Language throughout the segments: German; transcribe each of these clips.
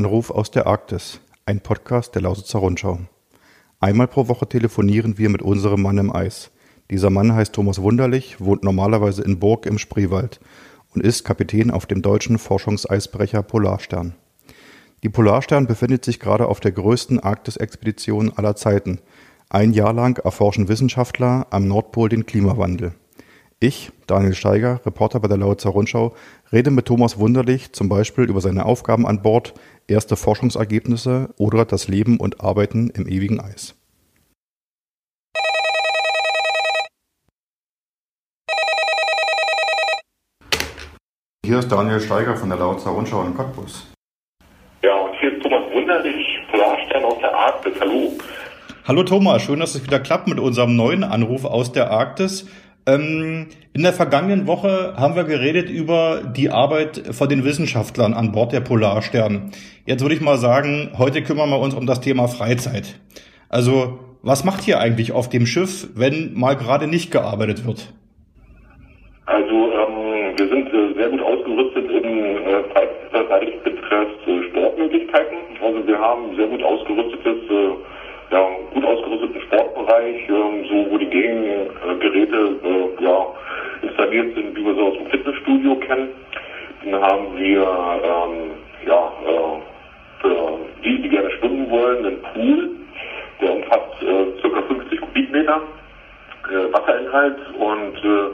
Anruf aus der Arktis, ein Podcast der Lausitzer Rundschau. Einmal pro Woche telefonieren wir mit unserem Mann im Eis. Dieser Mann heißt Thomas Wunderlich, wohnt normalerweise in Burg im Spreewald und ist Kapitän auf dem deutschen Forschungseisbrecher Polarstern. Die Polarstern befindet sich gerade auf der größten Arktis-Expedition aller Zeiten. Ein Jahr lang erforschen Wissenschaftler am Nordpol den Klimawandel. Ich, Daniel Steiger, Reporter bei der Lausitzer Rundschau, rede mit Thomas Wunderlich zum Beispiel über seine Aufgaben an Bord, erste Forschungsergebnisse oder das Leben und Arbeiten im ewigen Eis. Hier ist Daniel Steiger von der Lausitzer Rundschau in Cottbus. Ja, und hier ist Thomas Wunderlich, Polarstern aus der Arktis. Hallo. Hallo Thomas, schön, dass es wieder klappt mit unserem neuen Anruf aus der Arktis. Ähm, in der vergangenen Woche haben wir geredet über die Arbeit von den Wissenschaftlern an Bord der Polarstern. Jetzt würde ich mal sagen, heute kümmern wir uns um das Thema Freizeit. Also, was macht ihr eigentlich auf dem Schiff, wenn mal gerade nicht gearbeitet wird? Also, ähm, wir sind äh, sehr gut ausgerüstet im äh, Freizeitbereich betrifft äh, Sportmöglichkeiten. Also, wir haben sehr gut ausgerüstetes äh, ja, gut ausgerüsteten Sportbereich, ähm, so wo die Gegengeräte äh, ja, installiert sind, wie wir sie aus dem Fitnessstudio kennen. Dann haben wir ähm, ja, äh, für die, die gerne schwimmen wollen, einen Pool, der umfasst äh, ca. 50 Kubikmeter äh, Wasserinhalt und äh,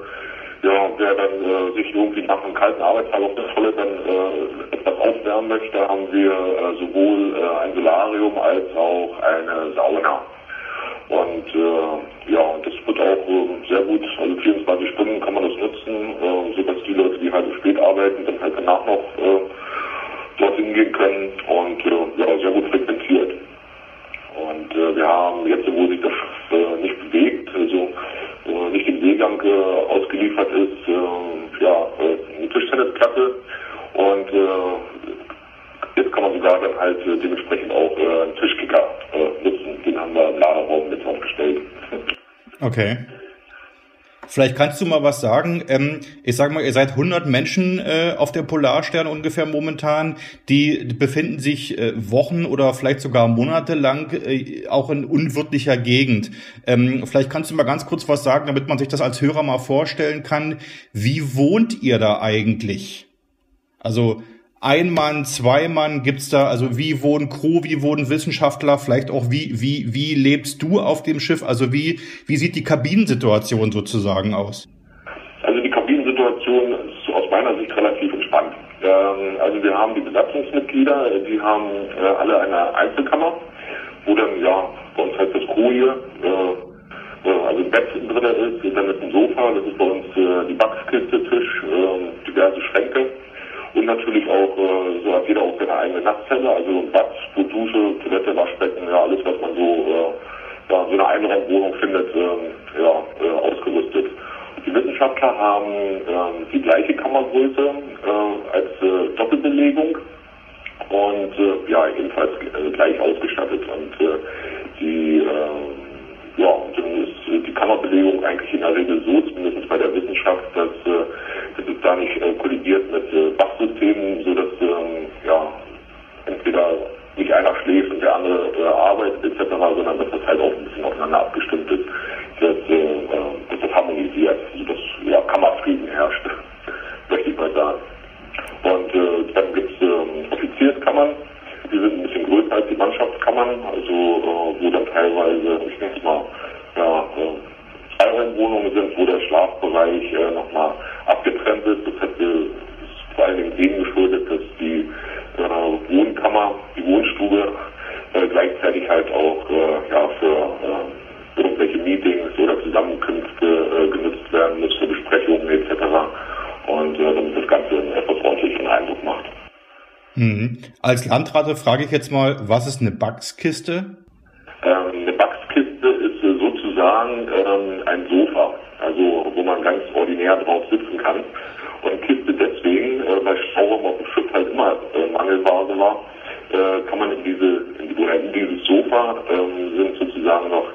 ja, wer dann äh, sich irgendwie nach einem kalten Arbeitstag auf der Toilette dann äh, etwas aufwärmen möchte, haben wir äh, sowohl äh, ein Solarium als auch eine Sauna. Und äh, ja, das wird auch äh, sehr gut, also 24 Stunden kann man das nutzen, äh, sodass die Leute, die halt spät arbeiten, dann halt danach noch dorthin gehen können und ja, sehr gut frequentiert. Und wir haben jetzt, wo sich das nicht bewegt, also äh, nicht im Seegang äh, ausgeliefert ist, äh, ja, äh, eine Tischtennisplatte und äh, jetzt kann man sogar dann halt äh, dementsprechend auch äh, einen Tischkicker äh, nutzen. Den haben wir im Lagerraum mit aufgestellt. Okay. Vielleicht kannst du mal was sagen. Ähm, ich sag mal, ihr seid 100 Menschen äh, auf der Polarstern ungefähr momentan. Die befinden sich äh, Wochen oder vielleicht sogar Monate lang äh, auch in unwirtlicher Gegend. Ähm, vielleicht kannst du mal ganz kurz was sagen, damit man sich das als Hörer mal vorstellen kann. Wie wohnt ihr da eigentlich? Also ein Mann, zwei Mann gibt's da, also wie wohnen Crew, wie wohnen Wissenschaftler, vielleicht auch wie, wie, wie lebst du auf dem Schiff? Also wie, wie sieht die Kabinensituation sozusagen aus? Also die Kabinensituation ist aus meiner Sicht relativ entspannt. Ähm, also wir haben die Besatzungsmitglieder, die haben äh, alle eine Einzelkammer, wo dann ja bei uns heißt das Crew hier, äh, äh, also ein Bett drin ist, dann ist ein Sofa, das ist bei uns äh, die Backskiste, Tisch, äh, diverse Schränke und natürlich auch, äh, so hat jeder auch seine eigene Nachtzelle, also Bad, Dusche, Toilette, Waschbecken, ja, alles, was man so, äh, ja, so eine Einraumwohnung findet, äh, ja, äh, ausgerüstet. Die Wissenschaftler haben äh, die gleiche Kammergröße äh, als äh, Doppelbelegung und äh, ja, ebenfalls äh, gleich ausgestattet. Und äh, die, äh, ja, dann ist die Kammerbelegung eigentlich in der Regel so, zumindest bei der Wissenschaft, dass, äh, dass es da nicht äh, kollidiert mit äh, Wachsystemen, sodass ähm, ja, entweder nicht einer schläft und der andere äh, arbeitet etc., sondern dass das halt auch ein bisschen aufeinander abgestimmt ist, dass, äh, dass das harmonisiert, sodass ja, Kammerfrieden herrscht, möchte ich mal sagen. Und äh, dann gibt es ähm, Offizierskammern, die sind ein bisschen größer als die Mannschaftskammern, also äh, wo dann teilweise, ich nenne es mal, ja, äh, Zweiraumwohnungen sind, wo der Schlafbereich äh, nochmal abgetrennt ist. Das hat äh, vor allen Dingen dem geschuldet, dass die äh, Wohnkammer, die Wohnstube äh, gleichzeitig halt auch äh, ja, für äh, irgendwelche Meetings oder Zusammenkünfte äh, genutzt werden muss, für Besprechungen etc. Und äh, damit das Ganze einen etwas ordentlichen Eindruck macht. Mhm. Als Landrate frage ich jetzt mal, was ist eine Backskiste? Ähm, eine Backskiste ist äh, sozusagen ähm, ein Sofa, also wo man ganz ordinär drauf sitzen kann. Und Kiste deswegen, äh, weil Stauraum auf dem Schiff halt immer äh, Mangelware war, äh, kann man in diese, in, die, in dieses Sofa ähm, sind sozusagen noch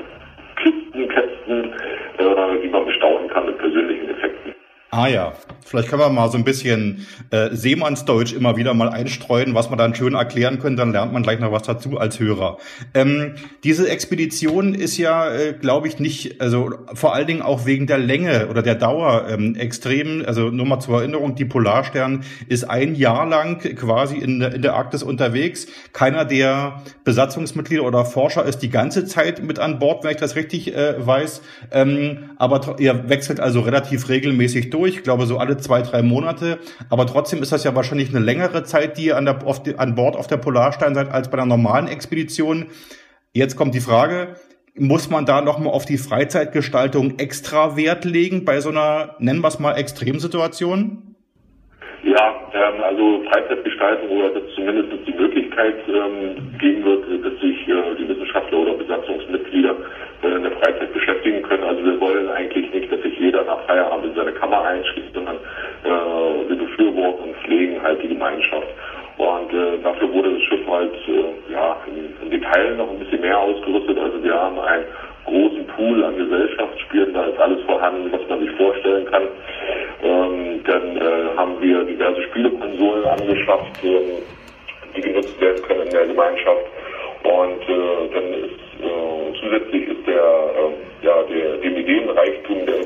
Kisten, Kästen, äh, die man bestaunen kann mit persönlichen Effekten. Ah ja, Vielleicht können wir mal so ein bisschen äh, Seemannsdeutsch immer wieder mal einstreuen, was man dann schön erklären können, dann lernt man gleich noch was dazu als Hörer. Ähm, diese Expedition ist ja, äh, glaube ich, nicht, also vor allen Dingen auch wegen der Länge oder der Dauer ähm, extrem, also nur mal zur Erinnerung, die Polarstern ist ein Jahr lang quasi in der, in der Arktis unterwegs. Keiner der Besatzungsmitglieder oder Forscher ist die ganze Zeit mit an Bord, wenn ich das richtig äh, weiß. Ähm, aber ihr wechselt also relativ regelmäßig durch. Ich glaube, so alle zwei, drei Monate. Aber trotzdem ist das ja wahrscheinlich eine längere Zeit, die ihr an, der, auf die, an Bord auf der Polarstein seid, als bei einer normalen Expedition. Jetzt kommt die Frage, muss man da nochmal auf die Freizeitgestaltung extra Wert legen bei so einer, nennen wir es mal, Extremsituation? Ja, ähm, also Freizeitgestaltung oder dass zumindest die Möglichkeit ähm, geben wird, dass sich äh, Kammer einschließt, sondern äh, wir befürworten und pflegen halt die Gemeinschaft. Und äh, dafür wurde das Schiff halt äh, ja, in Detail noch ein bisschen mehr ausgerüstet. Also wir haben einen großen Pool an Gesellschaftsspielen, da ist alles vorhanden, was man sich vorstellen kann. Ähm, dann äh, haben wir diverse Spielekonsolen angeschafft, ähm, die genutzt werden können in der Gemeinschaft. Und äh, dann ist äh, zusätzlich ist der, äh, ja, der, dem Ideenreichtum der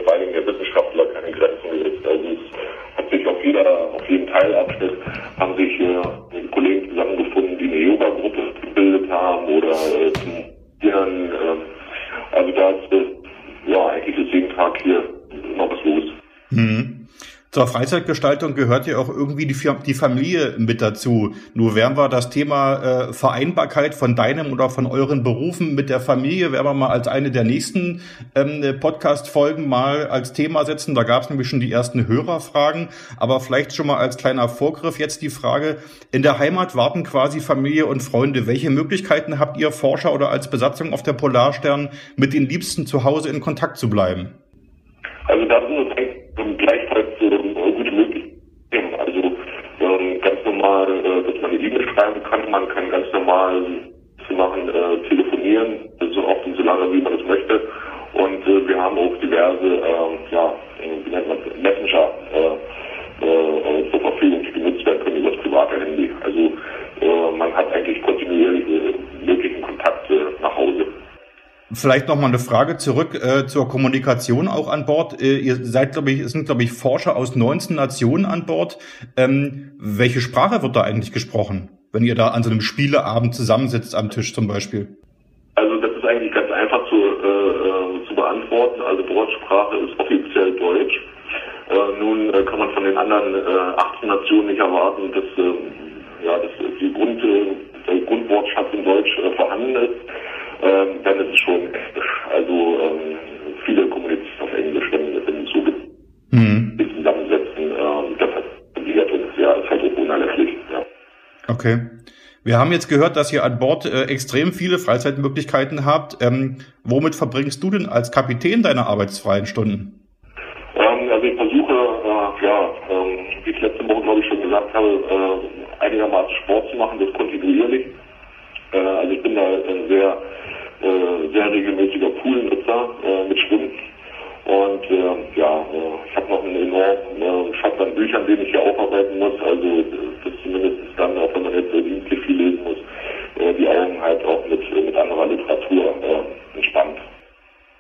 Zur Freizeitgestaltung gehört ja auch irgendwie die, die Familie mit dazu. Nur werden wir das Thema äh, Vereinbarkeit von deinem oder von euren Berufen mit der Familie, werden wir mal als eine der nächsten ähm, Podcast-Folgen mal als Thema setzen. Da gab es nämlich schon die ersten Hörerfragen. Aber vielleicht schon mal als kleiner Vorgriff jetzt die Frage, in der Heimat warten quasi Familie und Freunde. Welche Möglichkeiten habt ihr Forscher oder als Besatzung auf der Polarstern mit den Liebsten zu Hause in Kontakt zu bleiben? Also da sind dass man eine E-Mail schreiben kann, man kann ganz normal zu machen, äh, telefonieren, so oft und so lange, wie man es möchte. Und äh, wir haben auch diverse, äh, ja, wie nennt man Messenger Vielleicht noch mal eine Frage zurück äh, zur Kommunikation auch an Bord. Äh, ihr seid, glaube ich, es sind, glaube ich, Forscher aus 19 Nationen an Bord. Ähm, welche Sprache wird da eigentlich gesprochen, wenn ihr da an so einem Spieleabend zusammensitzt am Tisch zum Beispiel? Also das ist eigentlich ganz einfach zu, äh, äh zu beantworten. Also Bordsprache ist offiziell Deutsch. Äh, nun äh, kann man von den anderen äh, 18 Nationen nicht erwarten, dass, äh, ja, dass die Grund, der Grundwortschatz in Deutsch vorhanden ist ähm, dann ist es schon Also ähm, viele kommunizieren auf Englisch, wenn, wenn es so mhm. zusammensetzen. Ähm, das hat uns ja ist halt auch unerlässlich. Ja. Okay. Wir haben jetzt gehört, dass ihr an Bord äh, extrem viele Freizeitmöglichkeiten habt. Ähm, womit verbringst du denn als Kapitän deine arbeitsfreien Stunden? Ähm, also ich versuche, äh, ja, ähm, wie ich letzte Woche glaube ich schon gesagt habe, äh, einigermaßen Sport zu machen, das kontinuierlich. Äh, also ich bin da äh, sehr äh, sehr regelmäßiger Poolnutzer äh, mit Schwimmen. Und äh, ja, äh, ich habe noch einen enormen äh, Schatz an Büchern, den ich hier aufarbeiten muss. Also das zumindest dann, auch wenn man jetzt äh, dienstlich viel lesen muss, äh, die Augen halt auch mit, äh, mit anderer Literatur äh, entspannt.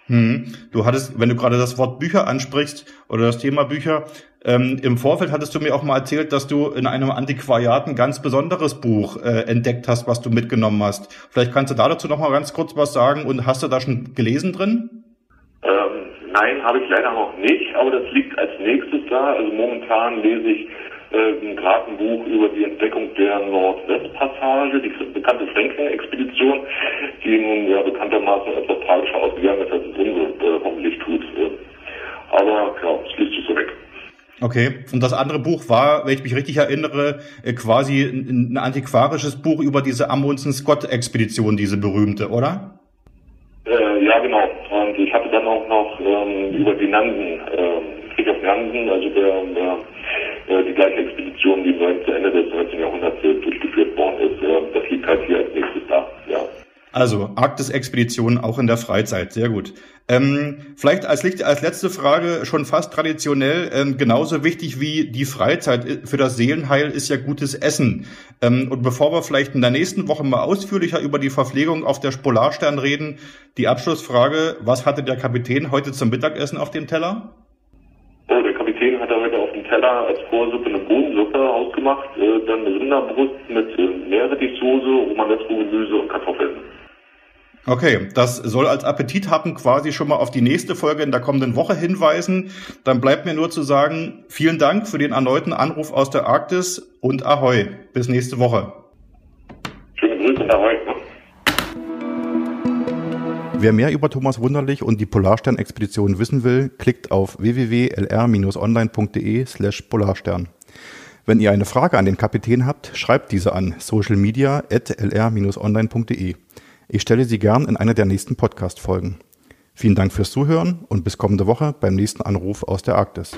Hm. Du hattest, wenn du gerade das Wort Bücher ansprichst oder das Thema Bücher, ähm, im Vorfeld hattest du mir auch mal erzählt, dass du in einem Antiquariat ein ganz besonderes Buch äh, entdeckt hast, was du mitgenommen hast. Vielleicht kannst du da dazu noch mal ganz kurz was sagen und hast du da schon gelesen drin? Ähm, nein, habe ich leider noch nicht, aber das liegt als nächstes da. Also momentan lese ich äh, gerade ein Buch über die Entdeckung der Nordwestpassage, die bekannte Franklin-Expedition, die nun ja bekanntermaßen etwas tragischer ausgegangen ist, als es unsere äh, hoffentlich tut. Aber ja, es liest sich so weg. Okay, und das andere Buch war, wenn ich mich richtig erinnere, äh, quasi ein, antiquarisches Buch über diese Amundsen-Scott-Expedition, diese berühmte, oder? Äh, ja, genau. Und ich hatte dann auch noch ähm, über die Nansen, äh, Krieg auf Nansen, also der, der äh, die gleiche Expedition, die zu Ende des 19. Jahrhunderts durchgeführt worden ist. Äh, das liegt halt hier als nächstes da, ja. Also Arktis-Expeditionen auch in der Freizeit, sehr gut. Ähm, vielleicht als, als letzte Frage schon fast traditionell, ähm, genauso wichtig wie die Freizeit für das Seelenheil ist ja gutes Essen. Ähm, und bevor wir vielleicht in der nächsten Woche mal ausführlicher über die Verpflegung auf der Polarstern reden, die Abschlussfrage, was hatte der Kapitän heute zum Mittagessen auf dem Teller? Oh, der Kapitän hatte heute auf dem Teller als Vorsuppe eine Bohnensuppe ausgemacht, äh, dann Rinderbrust mit äh, Meerrettichsoße, Romanesco-Gemüse und Kartoffeln. Okay, das soll als Appetit haben quasi schon mal auf die nächste Folge in der kommenden Woche hinweisen. Dann bleibt mir nur zu sagen, vielen Dank für den erneuten Anruf aus der Arktis und Ahoi. Bis nächste Woche. Schöne Grüße und Ahoi. Wer mehr über Thomas Wunderlich und die Polarstern-Expedition wissen will, klickt auf www.lr-online.de slash Polarstern. Wenn ihr eine Frage an den Kapitän habt, schreibt diese an socialmedia.lr-online.de. Ich stelle sie gern in einer der nächsten Podcast-Folgen. Vielen Dank fürs Zuhören und bis kommende Woche beim nächsten Anruf aus der Arktis.